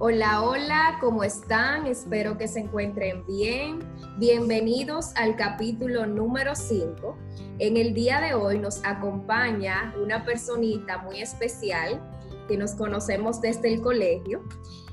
Hola, hola, ¿cómo están? Espero que se encuentren bien. Bienvenidos al capítulo número 5. En el día de hoy nos acompaña una personita muy especial que nos conocemos desde el colegio.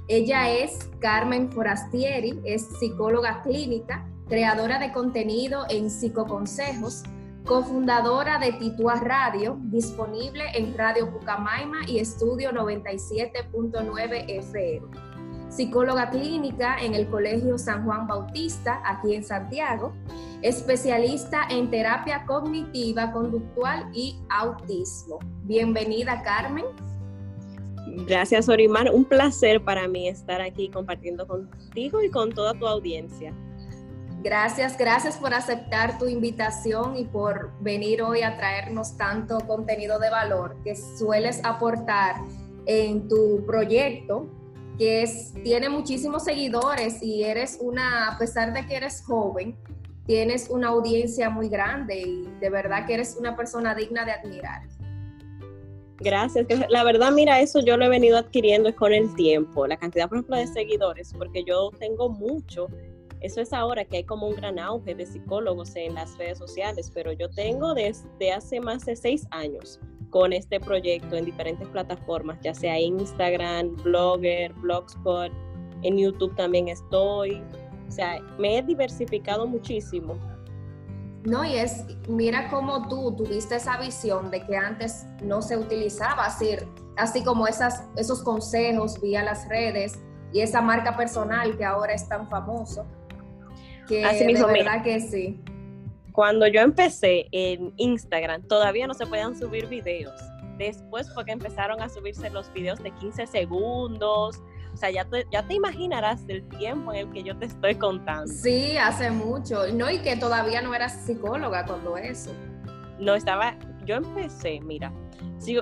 Ella es Carmen Forastieri, es psicóloga clínica, creadora de contenido en Psicoconsejos, cofundadora de Titua Radio, disponible en Radio Pucamaima y Estudio 97.9 FM psicóloga clínica en el Colegio San Juan Bautista, aquí en Santiago, especialista en terapia cognitiva, conductual y autismo. Bienvenida, Carmen. Gracias, Orimar. Un placer para mí estar aquí compartiendo contigo y con toda tu audiencia. Gracias, gracias por aceptar tu invitación y por venir hoy a traernos tanto contenido de valor que sueles aportar en tu proyecto que es, tiene muchísimos seguidores y eres una, a pesar de que eres joven, tienes una audiencia muy grande y de verdad que eres una persona digna de admirar. Gracias. La verdad, mira, eso yo lo he venido adquiriendo con el tiempo, la cantidad, por ejemplo, de seguidores, porque yo tengo mucho. Eso es ahora que hay como un gran auge de psicólogos en las redes sociales, pero yo tengo desde hace más de seis años con este proyecto en diferentes plataformas, ya sea Instagram, Blogger, Blogspot, en YouTube también estoy. O sea, me he diversificado muchísimo. No, y es, mira cómo tú tuviste esa visión de que antes no se utilizaba así, así como esas, esos consejos vía las redes y esa marca personal que ahora es tan famoso. Que así mismo, de verdad que sí cuando yo empecé en Instagram, todavía no se podían subir videos. Después fue que empezaron a subirse los videos de 15 segundos. O sea, ya te, ya te imaginarás el tiempo en el que yo te estoy contando. Sí, hace mucho. No, y que todavía no eras psicóloga cuando eso. No, estaba, yo empecé, mira,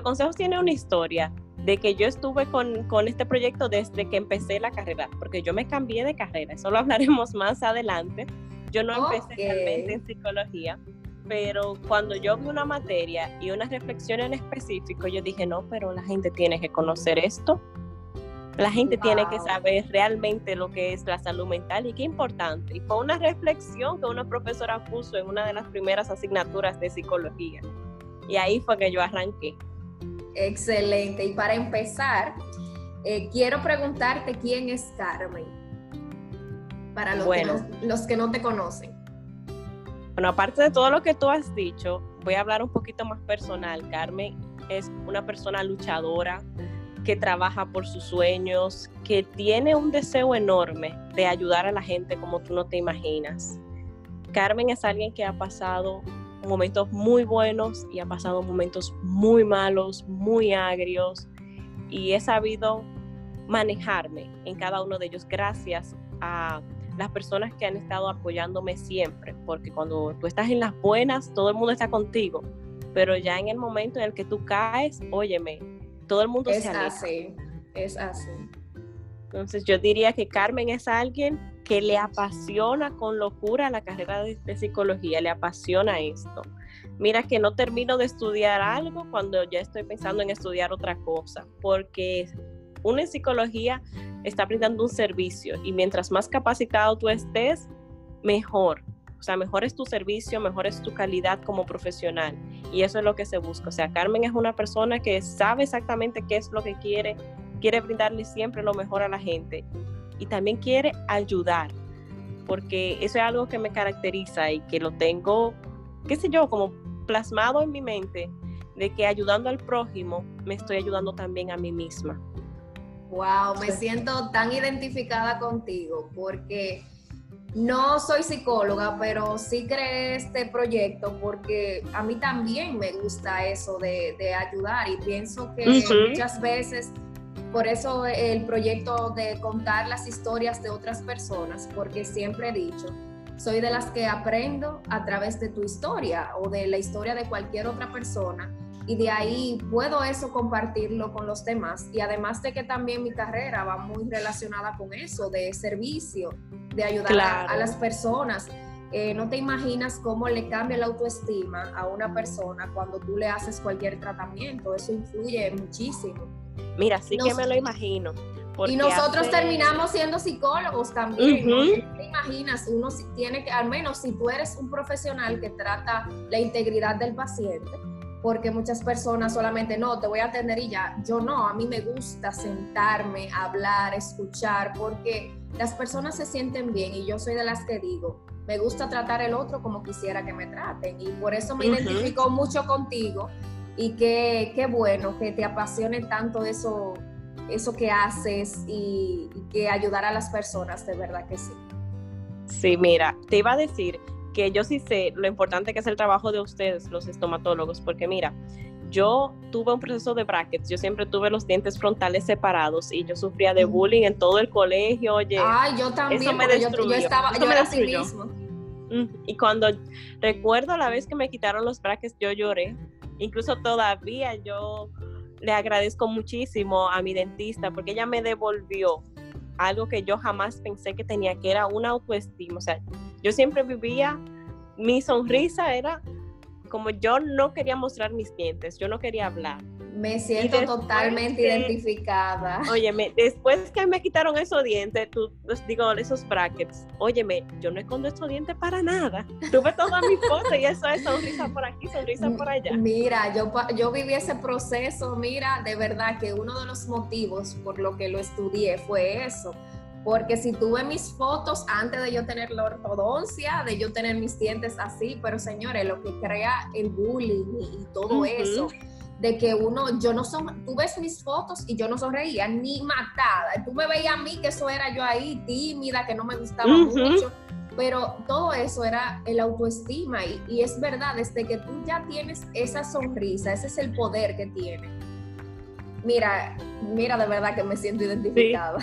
Consejos tiene una historia de que yo estuve con, con, este proyecto desde que empecé la carrera, porque yo me cambié de carrera, eso lo hablaremos más adelante, yo no empecé realmente en psicología, pero cuando yo vi una materia y una reflexión en específico, yo dije, no, pero la gente tiene que conocer esto. La gente tiene que saber realmente lo que es la salud mental y qué importante. Y fue una reflexión que una profesora puso en una de las primeras asignaturas de psicología. Y ahí fue que yo arranqué. Excelente. Y para empezar, eh, quiero preguntarte quién es Carmen para los, que no, los que no te conocen? Bueno, aparte de todo lo que tú has dicho, voy a hablar un poquito más personal. Carmen es una persona luchadora que trabaja por sus sueños, que tiene un deseo enorme de ayudar a la gente como tú no te imaginas. Carmen es alguien que ha pasado momentos muy buenos y ha pasado momentos muy malos, muy agrios y he sabido manejarme en cada uno de ellos gracias a las personas que han estado apoyándome siempre, porque cuando tú estás en las buenas, todo el mundo está contigo, pero ya en el momento en el que tú caes, óyeme, todo el mundo es se aleja. así, es así. Entonces yo diría que Carmen es alguien que le apasiona con locura la carrera de, psicología, le apasiona esto. Mira que no termino de estudiar algo cuando ya estoy pensando en estudiar otra cosa, porque uno en psicología está brindando un servicio y mientras más capacitado tú estés, mejor. O sea, mejor es tu servicio, mejor es tu calidad como profesional. Y eso es lo que se busca. O sea, Carmen es una persona que sabe exactamente qué es lo que quiere, quiere brindarle siempre lo mejor a la gente y también quiere ayudar, porque eso es algo que me caracteriza y que lo tengo, qué sé yo, como plasmado en mi mente, de que ayudando al prójimo me estoy ayudando también a mí misma. Wow, me siento tan identificada contigo porque no soy psicóloga, pero sí creé este proyecto porque a mí también me gusta eso de, ayudar y pienso que muchas veces, por eso el proyecto de contar las historias de otras personas, porque siempre he dicho, soy de las que aprendo a través de tu historia o de la historia de cualquier otra persona y de ahí puedo eso compartirlo con los demás. Y además de que también mi carrera va muy relacionada con eso, de servicio, de ayudar a, las personas. Eh, no te imaginas cómo le cambia la autoestima a una persona cuando tú le haces cualquier tratamiento. Eso influye muchísimo. Mira, sí que me lo imagino. Y nosotros terminamos siendo psicólogos también. ¿Te imaginas? Uno tiene que, al menos si tú eres un profesional que trata la integridad del paciente, porque muchas personas solamente no, te voy a atender y ya. Yo no, a mí me gusta sentarme, hablar, escuchar, porque las personas se sienten bien y yo soy de las que digo, me gusta tratar el otro como quisiera que me traten y por eso me identifico mucho contigo y qué, qué bueno que te apasione tanto eso, eso que haces y, y que ayudar a las personas, de verdad que sí. Sí, mira, te iba a decir, que yo sí sé lo importante que es el trabajo de ustedes, los estomatólogos, porque mira, yo tuve un proceso de brackets, yo siempre tuve los dientes frontales separados y yo sufría de bullying en todo el colegio, oye. Ay, yo también, eso me destruyó, yo, estaba, yo era así mismo. Y cuando recuerdo la vez que me quitaron los brackets, yo lloré. Incluso todavía yo le agradezco muchísimo a mi dentista porque ella me devolvió algo que yo jamás pensé que tenía, que era una autoestima. O sea, yo siempre vivía, mi sonrisa era como yo no quería mostrar mis dientes, yo no quería hablar. Me siento totalmente identificada. Óyeme, después que me quitaron esos dientes, tú, pues, digo, esos brackets, óyeme, yo no escondo estos dientes para nada. Tuve todas mis cosas y eso es sonrisa por aquí, sonrisa por allá. Mira, yo, yo viví ese proceso, mira, de verdad que uno de los motivos por lo que lo estudié fue eso porque si tuve mis fotos antes de yo tener la ortodoncia, de yo tener mis dientes así, pero señores, lo que crea el bullying y, todo eso, de que uno, yo no son, tú ves mis fotos y yo no sonreía ni matada. Tú me veías a mí que eso era yo ahí tímida, que no me gustaba mucho. Pero todo eso era el autoestima y, y, es verdad, desde que tú ya tienes esa sonrisa, ese es el poder que tiene. Mira, mira de verdad que me siento identificada.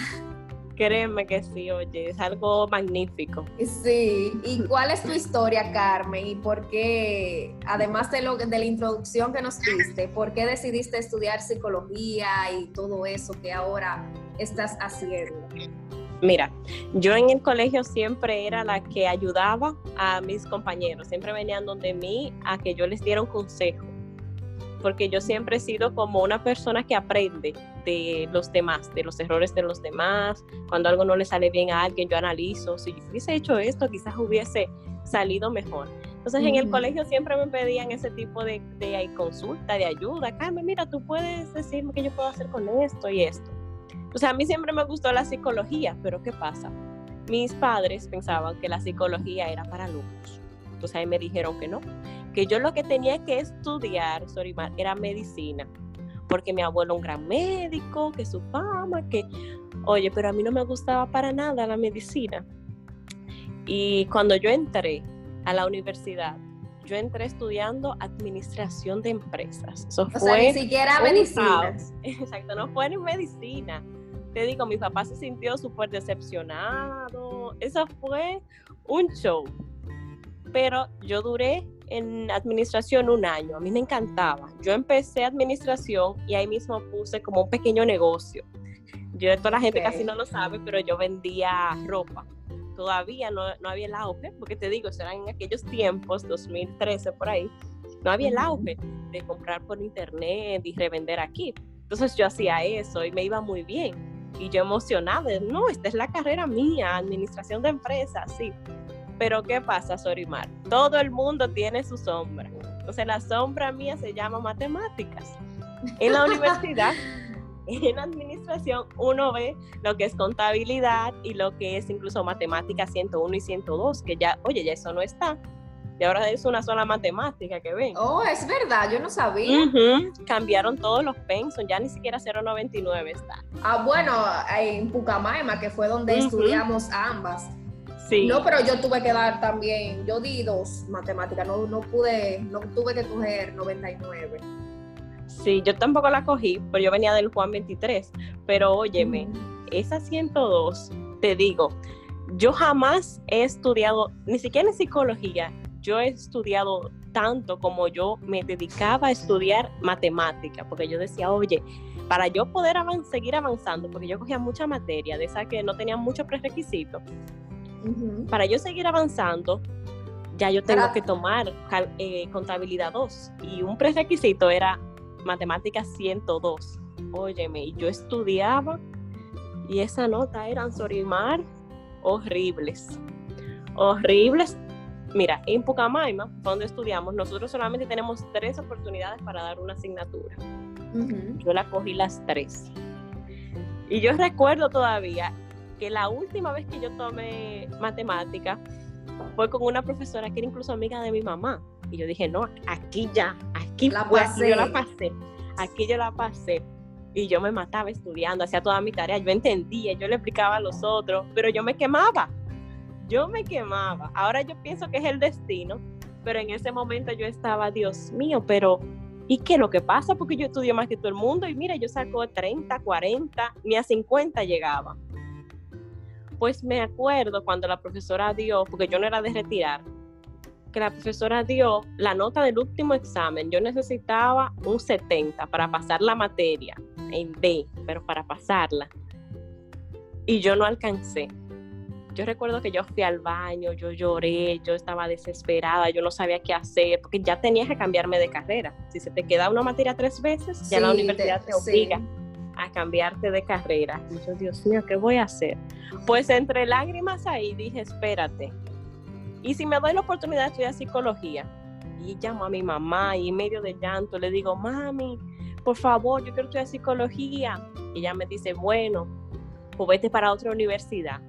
Créeme que sí, oye, es algo magnífico. Sí, ¿y cuál es tu historia, Carmen? ¿Y por qué, además de, lo, de la introducción que nos diste, por qué decidiste estudiar psicología y todo eso que ahora estás haciendo? Mira, yo en el colegio siempre era la que ayudaba a mis compañeros, siempre venían donde mí a que yo les diera un consejo porque yo siempre he sido como una persona que aprende de los demás, de los errores de los demás. Cuando algo no le sale bien a alguien, yo analizo, si yo hubiese hecho esto, quizás hubiese salido mejor. Entonces en el colegio siempre me pedían ese tipo de, de, consulta, de ayuda. Carmen, mira, tú puedes decirme qué yo puedo hacer con esto y esto. O sea, a mí siempre me gustó la psicología, pero ¿qué pasa? Mis padres pensaban que la psicología era para locos. Entonces ahí me dijeron que no, que yo lo que tenía que estudiar, Sorimar, era medicina, porque mi abuelo un gran médico, que su fama, que, oye, pero a mí no me gustaba para nada la medicina. Y cuando yo entré a la universidad, yo entré estudiando administración de empresas. Eso o sea, ni siquiera medicina. Exacto, no fue en medicina. Te digo, mi papá se sintió súper decepcionado. Eso fue un show pero yo duré en administración un año, a mí me encantaba. Yo empecé administración y ahí mismo puse como un pequeño negocio. Yo, toda la gente casi no lo sabe, pero yo vendía ropa. Todavía no, no había el auge, porque te digo, eso en aquellos tiempos, 2013 por ahí, no había el auge de comprar por internet y revender aquí. Entonces yo hacía eso y me iba muy bien. Y yo emocionada, no, esta es la carrera mía, administración de empresas, sí. Pero ¿qué pasa, Sorimar? Todo el mundo tiene su sombra. Entonces la sombra mía se llama matemáticas. En la universidad, en administración, uno ve lo que es contabilidad y lo que es incluso matemáticas 101 y 102, que ya, oye, ya eso no está. Y ahora es una sola matemática que ven. Oh, es verdad, yo no sabía. Cambiaron todos los pensos, ya ni siquiera 0.99 está. Ah, bueno, en Pucamaima, que fue donde estudiamos ambas. Sí. No, pero yo tuve que dar también, yo di dos matemáticas, no, no pude, no tuve que coger 99. Sí, yo tampoco la cogí, pero yo venía del Juan 23. Pero óyeme, esa 102, te digo, yo jamás he estudiado, ni siquiera en psicología, yo he estudiado tanto como yo me dedicaba a estudiar matemática, porque yo decía, oye, para yo poder seguir avanzando, porque yo cogía mucha materia, de esa que no tenía muchos prerequisitos, para yo seguir avanzando, ya yo tengo que tomar eh, contabilidad 2 y un prerequisito era matemática 102. Óyeme, yo estudiaba y esa nota eran Sorimar horribles. Horribles. Mira, en Pucamaima, donde estudiamos, nosotros solamente tenemos tres oportunidades para dar una asignatura. Yo la cogí las tres. Y yo recuerdo todavía que la última vez que yo tomé matemática fue con una profesora que era incluso amiga de mi mamá. Y yo dije, no, aquí ya, aquí la pasé. yo la pasé. Aquí yo la pasé y yo me mataba estudiando, hacía toda mi tarea, yo entendía, yo le explicaba a los otros, pero yo me quemaba, yo me quemaba. Ahora yo pienso que es el destino, pero en ese momento yo estaba, Dios mío, pero ¿y qué es lo que pasa? Porque yo estudio más que todo el mundo y mira, yo saco 30, 40, ni a 50 llegaba. Pues me acuerdo cuando la profesora dio, porque yo no era de retirar, que la profesora dio la nota del último examen. Yo necesitaba un 70 para pasar la materia en D, pero para pasarla. Y yo no alcancé. Yo recuerdo que yo fui al baño, yo lloré, yo estaba desesperada, yo no sabía qué hacer, porque ya tenía que cambiarme de carrera. Si se te queda una materia tres veces, ya la universidad te, obliga a cambiarte de carrera. Y yo, Dios mío, ¿qué voy a hacer? Pues entre lágrimas ahí dije, espérate, y si me doy la oportunidad de estudiar psicología, y llamo a mi mamá y en medio de llanto le digo, mami, por favor, yo quiero estudiar psicología. Y ella me dice, bueno, pues vete para otra universidad.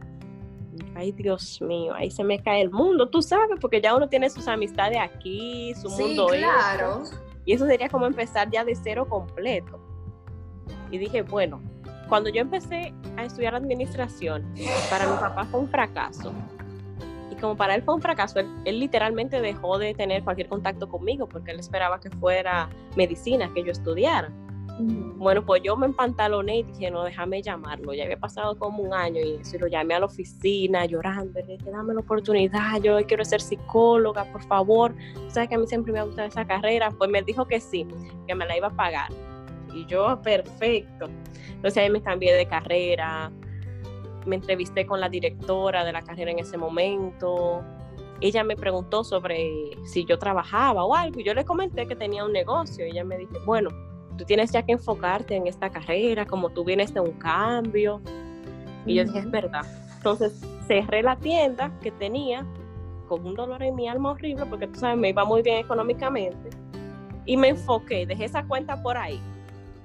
Ay, Dios mío, ahí se me cae el mundo, tú sabes, porque ya uno tiene sus amistades aquí, su sí, mundo. Claro. y eso sería como empezar ya de cero completo. Y dije, bueno, cuando yo empecé a estudiar administración, para mi papá fue un fracaso como para él fue un fracaso, él, literalmente dejó de tener cualquier contacto conmigo porque él esperaba que fuera medicina, que yo estudiara. Bueno, pues yo me empantaloné y dije, no, déjame llamarlo. Ya había pasado como un año y eso, lo llamé a la oficina llorando. Le dije, dame la oportunidad, yo quiero ser psicóloga, por favor. Sabes que a mí siempre me ha gustado esa carrera. Pues me dijo que sí, que me la iba a pagar. Y yo, perfecto. Entonces ahí me cambié de carrera, me entrevisté con la directora de la carrera en ese momento. Ella me preguntó sobre si yo trabajaba o algo y yo le comenté que tenía un negocio. Ella me dijo, bueno, tú tienes ya que enfocarte en esta carrera, como tú vienes de un cambio. Y yo dije, es verdad. Entonces cerré la tienda que tenía con un dolor en mi alma horrible porque tú sabes, me iba muy bien económicamente. Y me enfoqué, dejé esa cuenta por ahí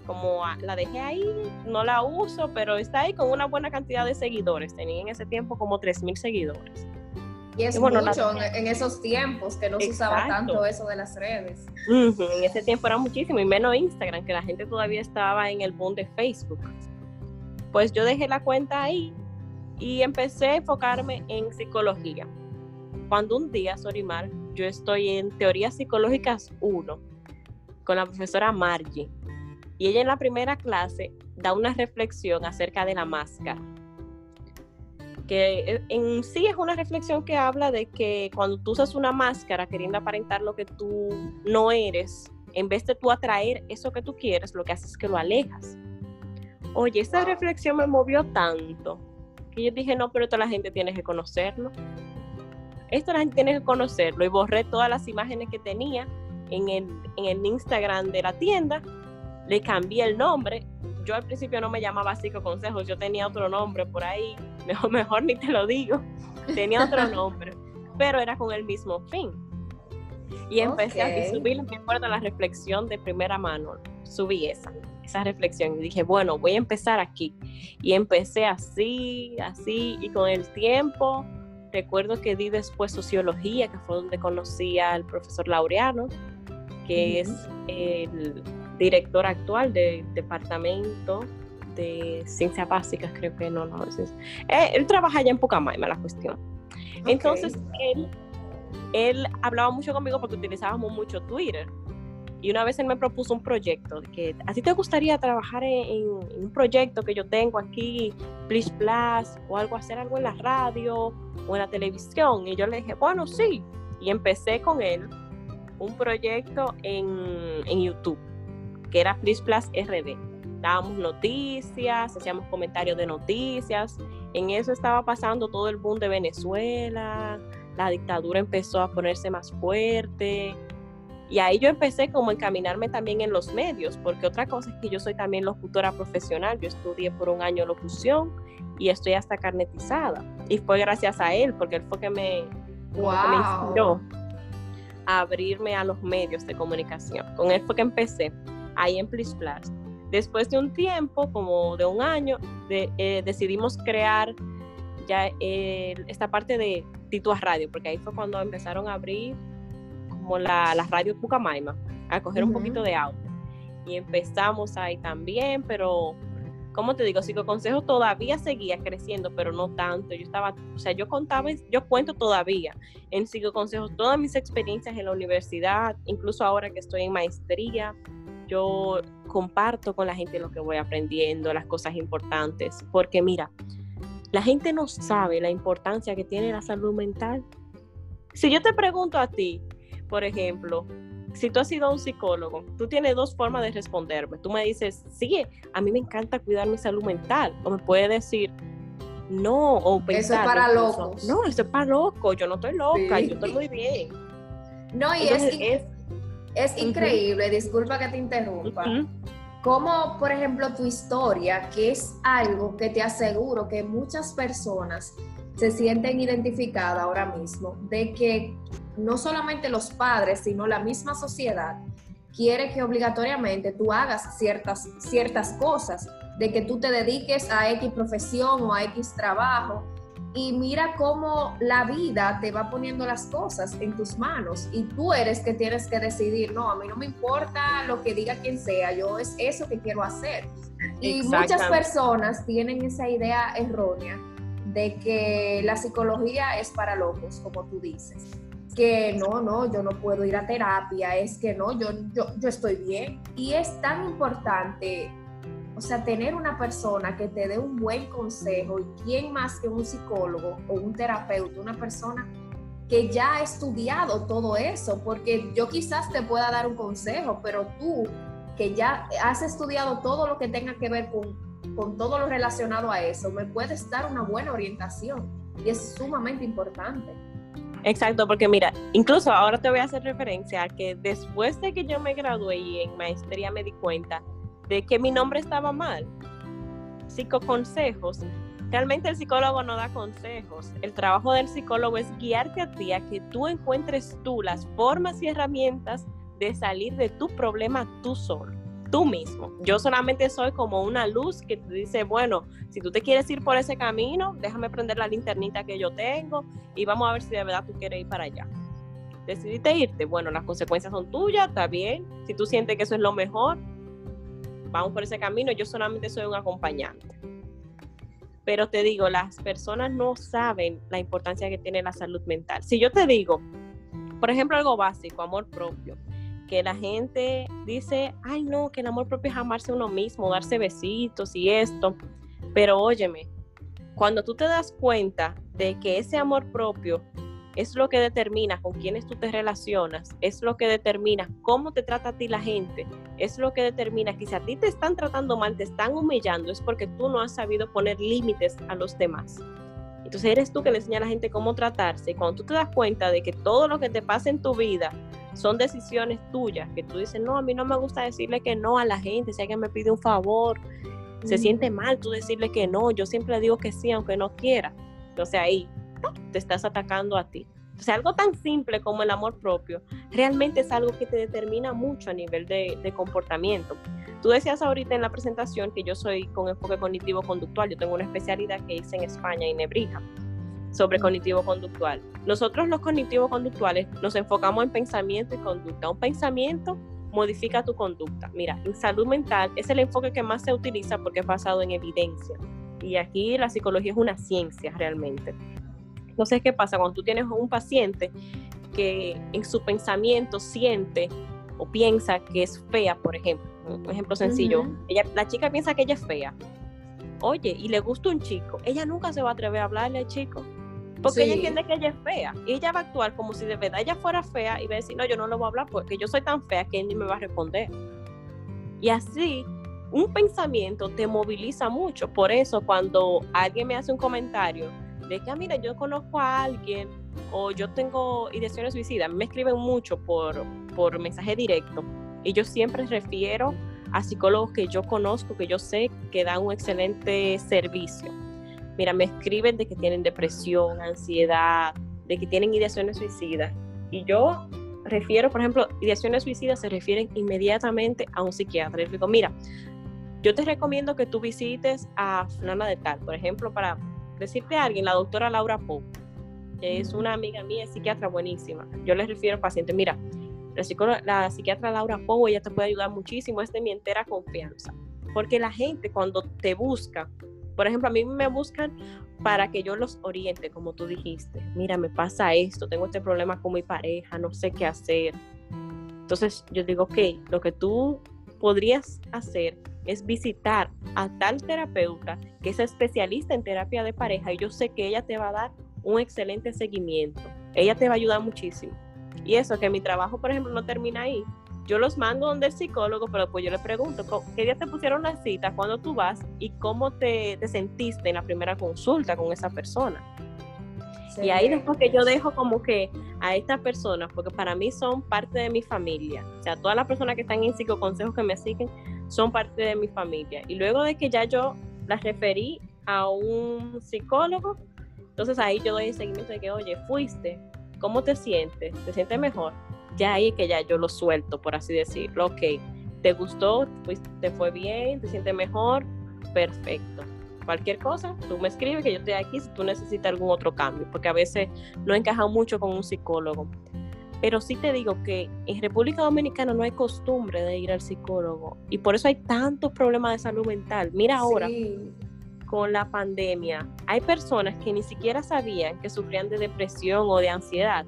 como la dejé ahí, no la uso, pero está ahí con una buena cantidad de seguidores. Tenía en ese tiempo como 3.000 seguidores. Y es mucho en, esos tiempos que no se usaba tanto eso de las redes. En ese tiempo era muchísimo, y menos Instagram, que la gente todavía estaba en el boom de Facebook. Pues yo dejé la cuenta ahí y empecé a enfocarme en psicología. Cuando un día, Sorimar, yo estoy en Teorías Psicológicas 1 con la profesora Margie y ella en la primera clase da una reflexión acerca de la máscara. Que en sí es una reflexión que habla de que cuando tú usas una máscara queriendo aparentar lo que tú no eres, en vez de tú atraer eso que tú quieres, lo que haces es que lo alejas. Oye, esa reflexión me movió tanto que yo dije, no, pero toda la gente tiene que conocerlo. Esto la gente tiene que conocerlo y borré todas las imágenes que tenía en el, en el Instagram de la tienda le cambié el nombre. Yo al principio no me llamaba Consejos, yo tenía otro nombre por ahí, mejor, mejor ni te lo digo, tenía otro nombre, pero era con el mismo fin. Y empecé a subir, me acuerdo la reflexión de primera mano, subí esa, esa reflexión y dije, bueno, voy a empezar aquí. Y empecé así, así, y con el tiempo recuerdo que di después sociología, que fue donde conocí al profesor Laureano, que es el director actual del departamento de ciencias básicas, creo que no, no, es, eh, él trabaja allá en Pucamaima, la cuestión. Entonces, él, él hablaba mucho conmigo porque utilizábamos mucho Twitter. Y una vez él me propuso un proyecto, que a ti te gustaría trabajar en, un proyecto que yo tengo aquí, Please Plus, o algo, hacer algo en la radio o en la televisión. Y yo le dije, bueno, sí. Y empecé con él un proyecto en, en YouTube, que era Please Plus RD. Dábamos noticias, hacíamos comentarios de noticias. En eso estaba pasando todo el boom de Venezuela, la dictadura empezó a ponerse más fuerte y ahí yo empecé como a encaminarme también en los medios, porque otra cosa es que yo soy también locutora profesional, yo estudié por un año locución y estoy hasta carnetizada. Y fue gracias a él, porque él fue que me, wow. inspiró a abrirme a los medios de comunicación. Con él fue que empecé, ahí en Plus Plus. Después de un tiempo, como de un año, de, eh, decidimos crear ya esta parte de Titua Radio, porque ahí fue cuando empezaron a abrir como la, la radio Pucamaima, a coger un poquito de auto. Y empezamos ahí también, pero como te digo, Psicoconsejo todavía seguía creciendo, pero no tanto. Yo estaba, o sea, yo contaba, yo cuento todavía en Psicoconsejo todas mis experiencias en la universidad, incluso ahora que estoy en maestría, yo comparto con la gente lo que voy aprendiendo, las cosas importantes, porque mira, la gente no sabe la importancia que tiene la salud mental. Si yo te pregunto a ti, por ejemplo, si tú has sido un psicólogo, tú tienes dos formas de responderme. Tú me dices, sí, a mí me encanta cuidar mi salud mental. O me puedes decir, no, o pensar. Eso es para locos. No, eso es para locos. Yo no estoy loca, yo estoy muy bien. No, y es, es, increíble, disculpa que te interrumpa. Como, por ejemplo, tu historia, que es algo que te aseguro que muchas personas se sienten identificadas ahora mismo, de que no solamente los padres, sino la misma sociedad quiere que obligatoriamente tú hagas ciertas, ciertas cosas, de que tú te dediques a X profesión o a X trabajo. Y mira cómo la vida te va poniendo las cosas en tus manos y tú eres que tienes que decidir, no, a mí no me importa lo que diga quien sea, yo es eso que quiero hacer. Y muchas personas tienen esa idea errónea de que la psicología es para locos, como tú dices que no, no, yo no puedo ir a terapia, es que no, yo, yo, yo estoy bien. Y es tan importante, o sea, tener una persona que te dé un buen consejo y quién más que un psicólogo o un terapeuta, una persona que ya ha estudiado todo eso, porque yo quizás te pueda dar un consejo, pero tú que ya has estudiado todo lo que tenga que ver con, con todo lo relacionado a eso, me puedes dar una buena orientación y es sumamente importante. Exacto, porque mira, incluso ahora te voy a hacer referencia a que después de que yo me gradué y en maestría me di cuenta de que mi nombre estaba mal. Psicoconsejos. Realmente el psicólogo no da consejos. El trabajo del psicólogo es guiarte a ti a que tú encuentres tú las formas y herramientas de salir de tu problema tú solo tú mismo. Yo solamente soy como una luz que te dice, bueno, si tú te quieres ir por ese camino, déjame prender la linternita que yo tengo y vamos a ver si de verdad tú quieres ir para allá. Decidiste irte, bueno, las consecuencias son tuyas, está bien. Si tú sientes que eso es lo mejor, vamos por ese camino. Yo solamente soy un acompañante. Pero te digo, las personas no saben la importancia que tiene la salud mental. Si yo te digo, por ejemplo, algo básico, amor propio que la gente dice, ay no, que el amor propio es amarse uno mismo, darse besitos y esto. Pero óyeme, cuando tú te das cuenta de que ese amor propio es lo que determina con quiénes tú te relacionas, es lo que determina cómo te trata a ti la gente, es lo que determina que si a ti te están tratando mal, te están humillando, es porque tú no has sabido poner límites a los demás. Entonces eres tú que le enseña a la gente cómo tratarse. Y cuando tú te das cuenta de que todo lo que te pasa en tu vida son decisiones tuyas, que tú dices, no, a mí no me gusta decirle que no a la gente, si alguien me pide un favor, se siente mal tú decirle que no, yo siempre digo que sí, aunque no quiera. Entonces ahí te estás atacando a ti. O sea, algo tan simple como el amor propio realmente es algo que te determina mucho a nivel de, de, comportamiento. Tú decías ahorita en la presentación que yo soy con enfoque cognitivo-conductual, yo tengo una especialidad que hice en España y Nebrija. sobre cognitivo-conductual. Nosotros los cognitivo-conductuales nos enfocamos en pensamiento y conducta. Un pensamiento modifica tu conducta. Mira, en salud mental es el enfoque que más se utiliza porque es basado en evidencia. Y aquí la psicología es una ciencia realmente. Entonces, ¿qué pasa? Cuando tú tienes un paciente que en su pensamiento siente o piensa que es fea, por ejemplo, un ejemplo sencillo, ella, la chica piensa que ella es fea, oye, y le gusta un chico, ella nunca se va a atrever a hablarle al chico. Porque ella entiende que ella es fea. Y ella va a actuar como si de verdad ella fuera fea y va a decir, no, yo no le voy a hablar porque yo soy tan fea que él ni me va a responder. Y así, un pensamiento te moviliza mucho. Por eso, cuando alguien me hace un comentario de que, ah, mira, yo conozco a alguien o yo tengo ideaciones suicidas, me escriben mucho por, por mensaje directo. Y yo siempre refiero a psicólogos que yo conozco, que yo sé que dan un excelente servicio. Mira, me escriben de que tienen depresión, ansiedad, de que tienen ideaciones suicidas. Y yo refiero, por ejemplo, ideaciones suicidas se refieren inmediatamente a un psiquiatra. Les digo, mira, yo te recomiendo que tú visites a Fulana de Tal, por ejemplo, para decirte a alguien, la doctora Laura Pope, que es una amiga mía, es psiquiatra buenísima. Yo les refiero al paciente, mira, la, la psiquiatra Laura Pou, ella te puede ayudar muchísimo, es de mi entera confianza. Porque la gente cuando te busca, por ejemplo, a mí me buscan para que yo los oriente, como tú dijiste. Mira, me pasa esto, tengo este problema con mi pareja, no sé qué hacer. Entonces yo digo, ok, lo que tú podrías hacer es visitar a tal terapeuta que es especialista en terapia de pareja y yo sé que ella te va a dar un excelente seguimiento. Ella te va a ayudar muchísimo. Y eso, que mi trabajo, por ejemplo, no termina ahí. Yo los mando donde el psicólogo, pero después yo le pregunto, ¿qué día te pusieron la cita? ¿Cuándo tú vas? ¿Y cómo te, sentiste en la primera consulta con esa persona? Y ahí después que yo dejo como que a estas personas, porque para mí son parte de mi familia, o sea, todas las personas que están en psicoconsejos que me siguen son parte de mi familia. Y luego de que ya yo las referí a un psicólogo, entonces ahí yo doy el seguimiento de que, oye, fuiste, ¿Cómo te sientes? ¿Te sientes mejor? Ya ahí que ya yo lo suelto, por así decirlo. Ok, ¿te gustó? ¿Te fue bien? ¿Te sientes mejor? Perfecto. Cualquier cosa, tú me escribes que yo estoy aquí si tú necesitas algún otro cambio, porque a veces no encaja mucho con un psicólogo. Pero sí te digo que en República Dominicana no hay costumbre de ir al psicólogo y por eso hay tantos problemas de salud mental. Mira ahora, con la pandemia, hay personas que ni siquiera sabían que sufrían de depresión o de ansiedad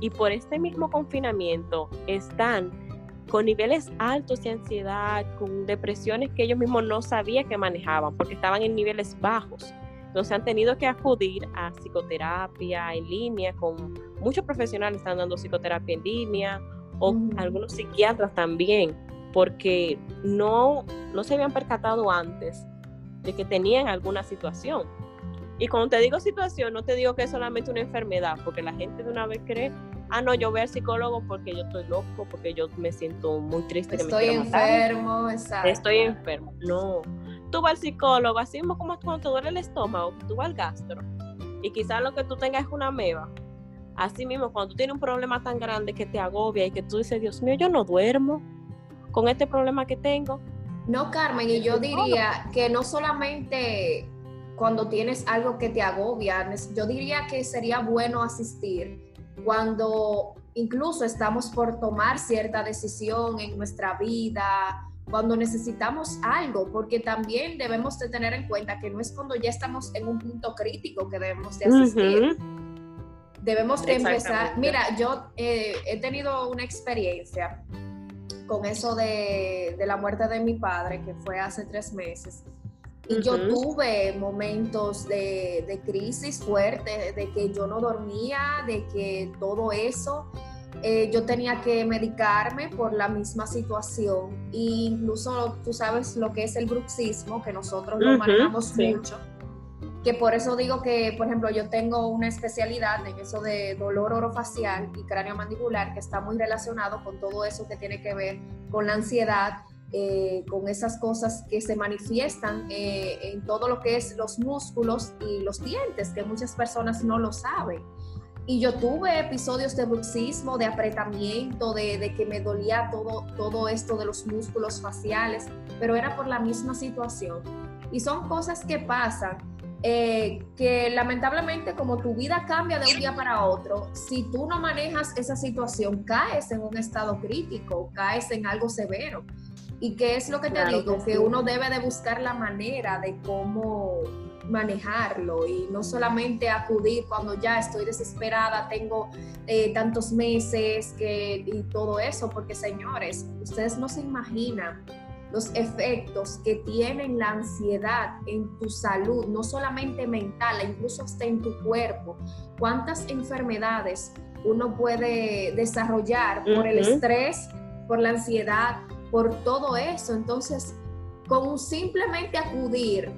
y por este mismo confinamiento están con niveles altos de ansiedad, con depresiones que ellos mismos no sabían que manejaban porque estaban en niveles bajos. Entonces han tenido que acudir a psicoterapia en línea, con muchos profesionales están dando psicoterapia en línea o algunos psiquiatras también, porque no, no se habían percatado antes de que tenían alguna situación. Y cuando te digo situación, no te digo que es solamente una enfermedad, porque la gente de una vez cree, ah, no, yo voy al psicólogo porque yo estoy loco, porque yo me siento muy triste. Estoy que me enfermo, exacto. Estoy enfermo. No, tú vas al psicólogo, así mismo como cuando te duele el estómago, tú vas al gastro, y quizás lo que tú tengas es una meba. Así mismo, cuando tú tienes un problema tan grande que te agobia y que tú dices, Dios mío, yo no duermo con este problema que tengo, no, Carmen, y yo diría que no solamente cuando tienes algo que te agobia, yo diría que sería bueno asistir cuando incluso estamos por tomar cierta decisión en nuestra vida, cuando necesitamos algo, porque también debemos de tener en cuenta que no es cuando ya estamos en un punto crítico que debemos de asistir. Debemos de empezar. Mira, yo eh, he tenido una experiencia con eso de, la muerte de mi padre, que fue hace tres meses. Y yo tuve momentos de, crisis fuerte, de que yo no dormía, de que todo eso, eh, yo tenía que medicarme por la misma situación. E incluso tú sabes lo que es el bruxismo, que nosotros lo manejamos mucho. Que por eso digo que, por ejemplo, yo tengo una especialidad en eso de dolor orofacial y cráneo mandibular que está muy relacionado con todo eso que tiene que ver con la ansiedad, eh, con esas cosas que se manifiestan eh, en todo lo que es los músculos y los dientes, que muchas personas no lo saben. Y yo tuve episodios de bruxismo, de apretamiento, de, de, que me dolía todo, todo esto de los músculos faciales, pero era por la misma situación. Y son cosas que pasan eh, que lamentablemente como tu vida cambia de un día para otro, si tú no manejas esa situación, caes en un estado crítico, caes en algo severo. ¿Y qué es lo que te digo? Que, uno debe de buscar la manera de cómo manejarlo y no solamente acudir cuando ya estoy desesperada, tengo eh, tantos meses que, y todo eso, porque señores, ustedes no se imaginan los efectos que tiene la ansiedad en tu salud, no solamente mental, incluso hasta en tu cuerpo. ¿Cuántas enfermedades uno puede desarrollar por el estrés, por la ansiedad, por todo eso? Entonces, con simplemente acudir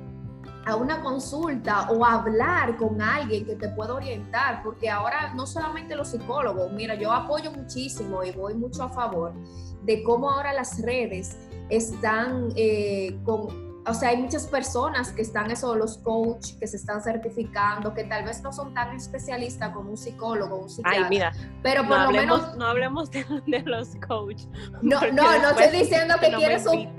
a una consulta o hablar con alguien que te pueda orientar, porque ahora no solamente los psicólogos, mira, yo apoyo muchísimo y voy mucho a favor de cómo ahora las redes están eh, con, o sea, hay muchas personas que están eso, los coach que se están certificando, que tal vez no son tan especialistas como un psicólogo, un psiquiatra. Ay, mira, pero por lo menos no hablemos de, los coach. No, no, no estoy diciendo que quieres un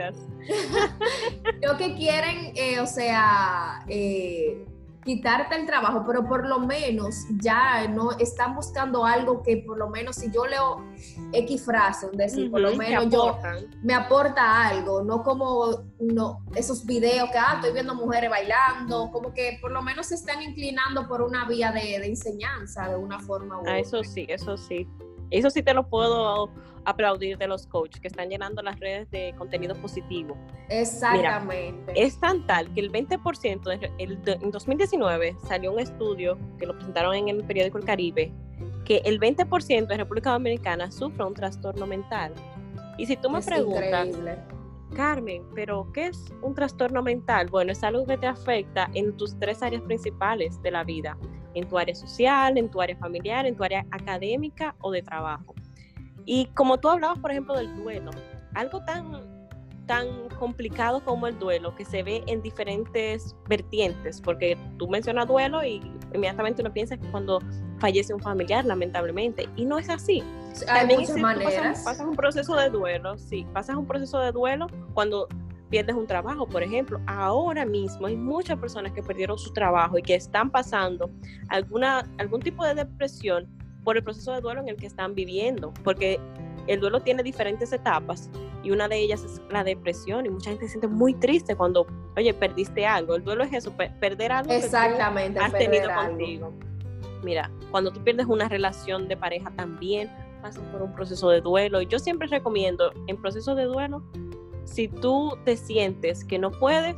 Lo que quieren, eh, o sea, eh, quitarte el trabajo, pero por lo menos ya no están buscando algo que por lo menos si yo leo X frase, decir, por lo menos yo me aporta algo, no como no, esos videos que ah, estoy viendo mujeres bailando, como que por lo menos se están inclinando por una vía de, de enseñanza de una forma u ah, otra. eso sí, eso sí. Eso sí te lo puedo aplaudir de los coaches que están llenando las redes de contenido positivo. Exactamente. es tan tal que el 20%, en 2019 salió un estudio que lo presentaron en el periódico El Caribe, que el 20% de República Dominicana sufre un trastorno mental. Y si tú me preguntas, Carmen, pero ¿qué es un trastorno mental? Bueno, es algo que te afecta en tus tres áreas principales de la vida en tu área social, en tu área familiar, en tu área académica o de trabajo. Y como tú hablabas, por ejemplo, del duelo, algo tan tan complicado como el duelo, que se ve en diferentes vertientes, porque tú mencionas duelo y inmediatamente uno piensa que cuando fallece un familiar, lamentablemente, y no es así. Hay muchas maneras. pasas, un proceso de duelo, sí, pasas un proceso de duelo cuando pierdes un trabajo, por ejemplo. Ahora mismo hay muchas personas que perdieron su trabajo y que están pasando alguna, algún tipo de depresión por el proceso de duelo en el que están viviendo, porque el duelo tiene diferentes etapas y una de ellas es la depresión y mucha gente se siente muy triste cuando, oye, perdiste algo. El duelo es eso, perder algo Exactamente, que has tenido contigo. Mira, cuando tú pierdes una relación de pareja también pasas por un proceso de duelo. Y yo siempre recomiendo en proceso de duelo si tú te sientes que no puedes,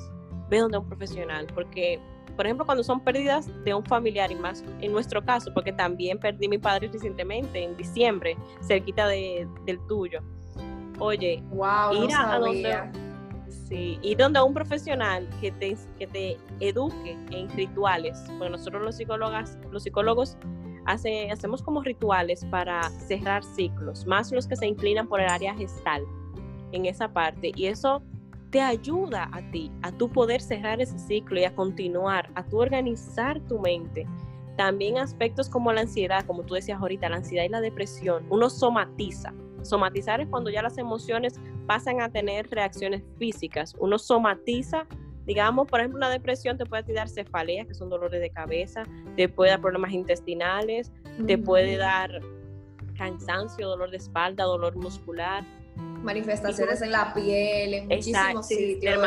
ve donde un profesional, porque, por ejemplo, cuando son pérdidas de un familiar, y más en nuestro caso, porque también perdí a mi padre recientemente, en diciembre, cerquita de, del tuyo. Oye, wow, ir a, donde sí, ir donde un profesional que te, que te eduque en rituales, porque nosotros los psicólogos, los psicólogos hace, hacemos como rituales para cerrar ciclos, más los que se inclinan por el área gestal en esa parte y eso te ayuda a ti, a tu poder cerrar ese ciclo y a continuar, a tu organizar tu mente. También aspectos como la ansiedad, como tú decías ahorita, la ansiedad y la depresión, uno somatiza. Somatizar es cuando ya las emociones pasan a tener reacciones físicas. Uno somatiza, digamos, por ejemplo, una depresión te puede dar cefaleas, que son dolores de cabeza, te puede dar problemas intestinales, te puede dar cansancio, dolor de espalda, dolor muscular manifestaciones en la piel, en muchísimos sitios,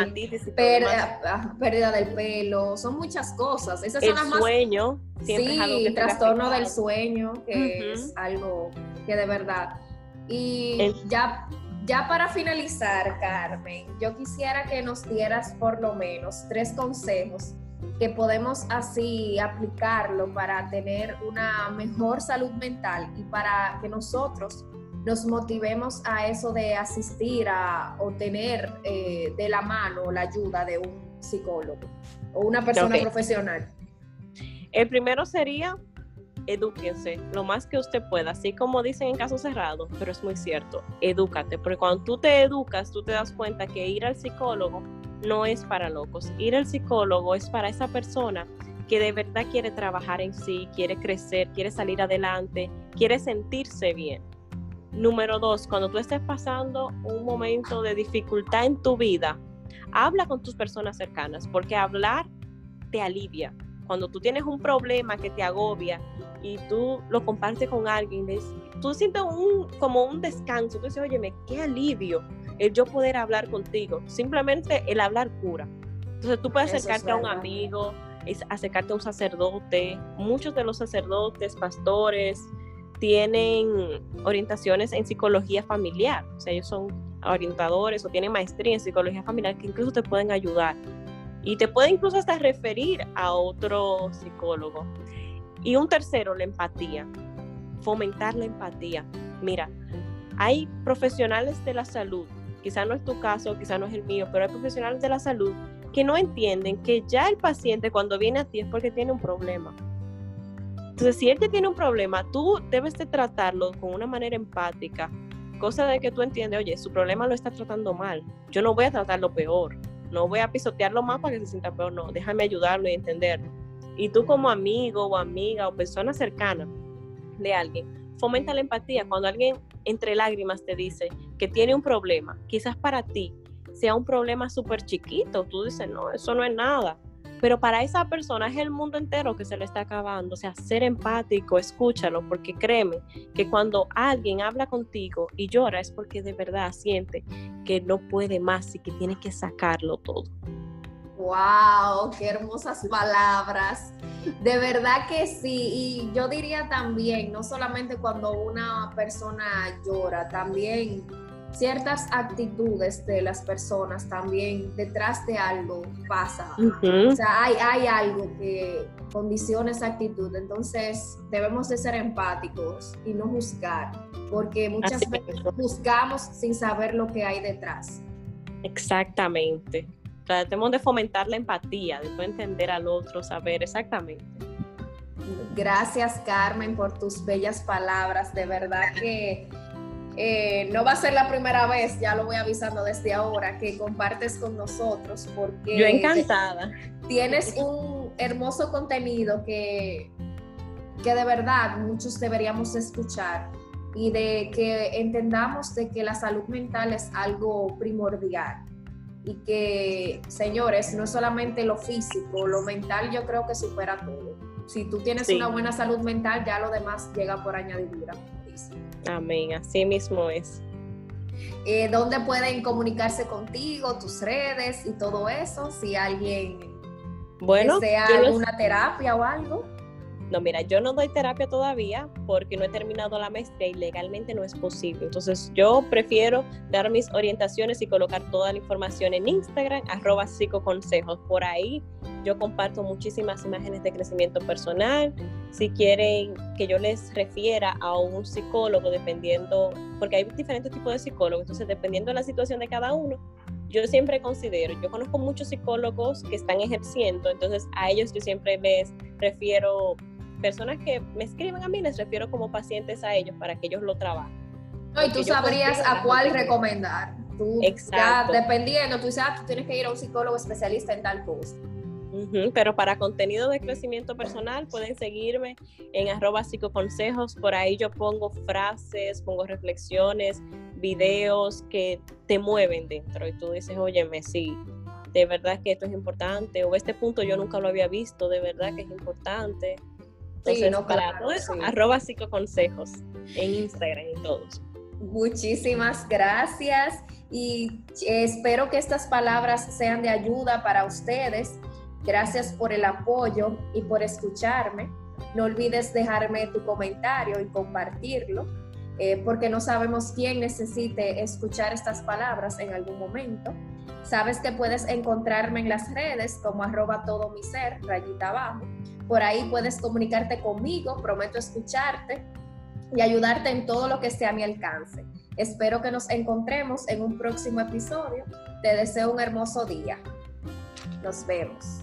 pérdida, ah, pérdida, del pelo, son muchas cosas. Esas el son las sueño, sí, trastorno del sueño, que es algo que de verdad. Y ya, ya para finalizar, Carmen, yo quisiera que nos dieras por lo menos tres consejos que podemos así aplicarlo para tener una mejor salud mental y para que nosotros nos motivemos a eso de asistir a o tener eh, de la mano la ayuda de un psicólogo o una persona profesional? El primero sería edúquense lo más que usted pueda, así como dicen en caso cerrado, pero es muy cierto, edúcate, porque cuando tú te educas, tú te das cuenta que ir al psicólogo no es para locos, ir al psicólogo es para esa persona que de verdad quiere trabajar en sí, quiere crecer, quiere salir adelante, quiere sentirse bien. Número dos, cuando tú estés pasando un momento de dificultad en tu vida, habla con tus personas cercanas, porque hablar te alivia. Cuando tú tienes un problema que te agobia y tú lo compartes con alguien, tú sientes un, como un descanso. Tú dices, oye, qué alivio el yo poder hablar contigo. Simplemente el hablar cura. Entonces tú puedes acercarte a un amigo, acercarte a un sacerdote. Muchos de los sacerdotes, pastores, tienen orientaciones en psicología familiar. O sea, ellos son orientadores o tienen maestría en psicología familiar que incluso te pueden ayudar. Y te pueden incluso hasta referir a otro psicólogo. Y un tercero, la empatía. Fomentar la empatía. Mira, hay profesionales de la salud, quizá no es tu caso, quizá no es el mío, pero hay profesionales de la salud que no entienden que ya el paciente cuando viene a ti es porque tiene un problema. Entonces, si él te tiene un problema, tú debes de tratarlo con una manera empática, cosa de que tú entiendes, oye, su problema lo está tratando mal, yo no voy a tratarlo peor, no voy a pisotearlo más para que se sienta peor, no, déjame ayudarlo y entenderlo. Y tú como amigo o amiga o persona cercana de alguien, fomenta la empatía. Cuando alguien entre lágrimas te dice que tiene un problema, quizás para ti sea un problema súper chiquito, tú dices, no, eso no es nada. Pero para esa persona es el mundo entero que se le está acabando. O sea, ser empático, escúchalo, porque créeme que cuando alguien habla contigo y llora es porque de verdad siente que no puede más y que tiene que sacarlo todo. ¡Wow! ¡Qué hermosas palabras! De verdad que sí. Y yo diría también, no solamente cuando una persona llora, también ciertas actitudes de las personas también detrás de algo pasa. O sea, hay, hay algo que condiciona esa actitud. Entonces debemos de ser empáticos y no juzgar, porque muchas veces juzgamos sin saber lo que hay detrás. Exactamente. Tratemos de fomentar la empatía, de entender al otro, saber exactamente. Gracias Carmen por tus bellas palabras, de verdad que eh, no va a ser la primera vez, ya lo voy avisando desde ahora, que compartes con nosotros porque... Yo encantada. Tienes un hermoso contenido que, que de verdad muchos deberíamos escuchar y de que entendamos de que la salud mental es algo primordial y que, señores, no es solamente lo físico, lo mental yo creo que supera todo. Si tú tienes una buena salud mental, ya lo demás llega por añadidura. Amén, así mismo es. Eh, ¿Dónde pueden comunicarse contigo, tus redes y todo eso? Si alguien bueno, desea alguna terapia o algo. No, mira, yo no doy terapia todavía porque no he terminado la maestría y legalmente no es posible. Entonces yo prefiero dar mis orientaciones y colocar toda la información en Instagram, psicoconsejos. Por ahí yo comparto muchísimas imágenes de crecimiento personal. Si quieren que yo les refiera a un psicólogo, dependiendo, porque hay diferentes tipos de psicólogos, entonces dependiendo de la situación de cada uno, yo siempre considero, yo conozco muchos psicólogos que están ejerciendo, entonces a ellos yo siempre les refiero personas que me escriben a mí, les refiero como pacientes a ellos para que ellos lo trabajen. No, y tú sabrías a cuál recomendar. Tú, Exacto. dependiendo, tú sabes, ah, tú tienes que ir a un psicólogo especialista en tal cosa. pero para contenido de crecimiento personal pueden seguirme en arroba psicoconsejos. Por ahí yo pongo frases, pongo reflexiones, videos que te mueven dentro. Y tú dices, óyeme, sí, de verdad que esto es importante. O este punto yo nunca lo había visto, de verdad que es importante. Entonces, no, para todo eso, arroba psicoconsejos en Instagram y todos. Muchísimas gracias y espero que estas palabras sean de ayuda para ustedes. Gracias por el apoyo y por escucharme. No olvides dejarme tu comentario y compartirlo, eh, porque no sabemos quién necesite escuchar estas palabras en algún momento. Sabes que puedes encontrarme en las redes como arroba todo mi ser, rayita abajo. Por ahí puedes comunicarte conmigo, prometo escucharte y ayudarte en todo lo que esté a mi alcance. Espero que nos encontremos en un próximo episodio. Te deseo un hermoso día. Nos vemos.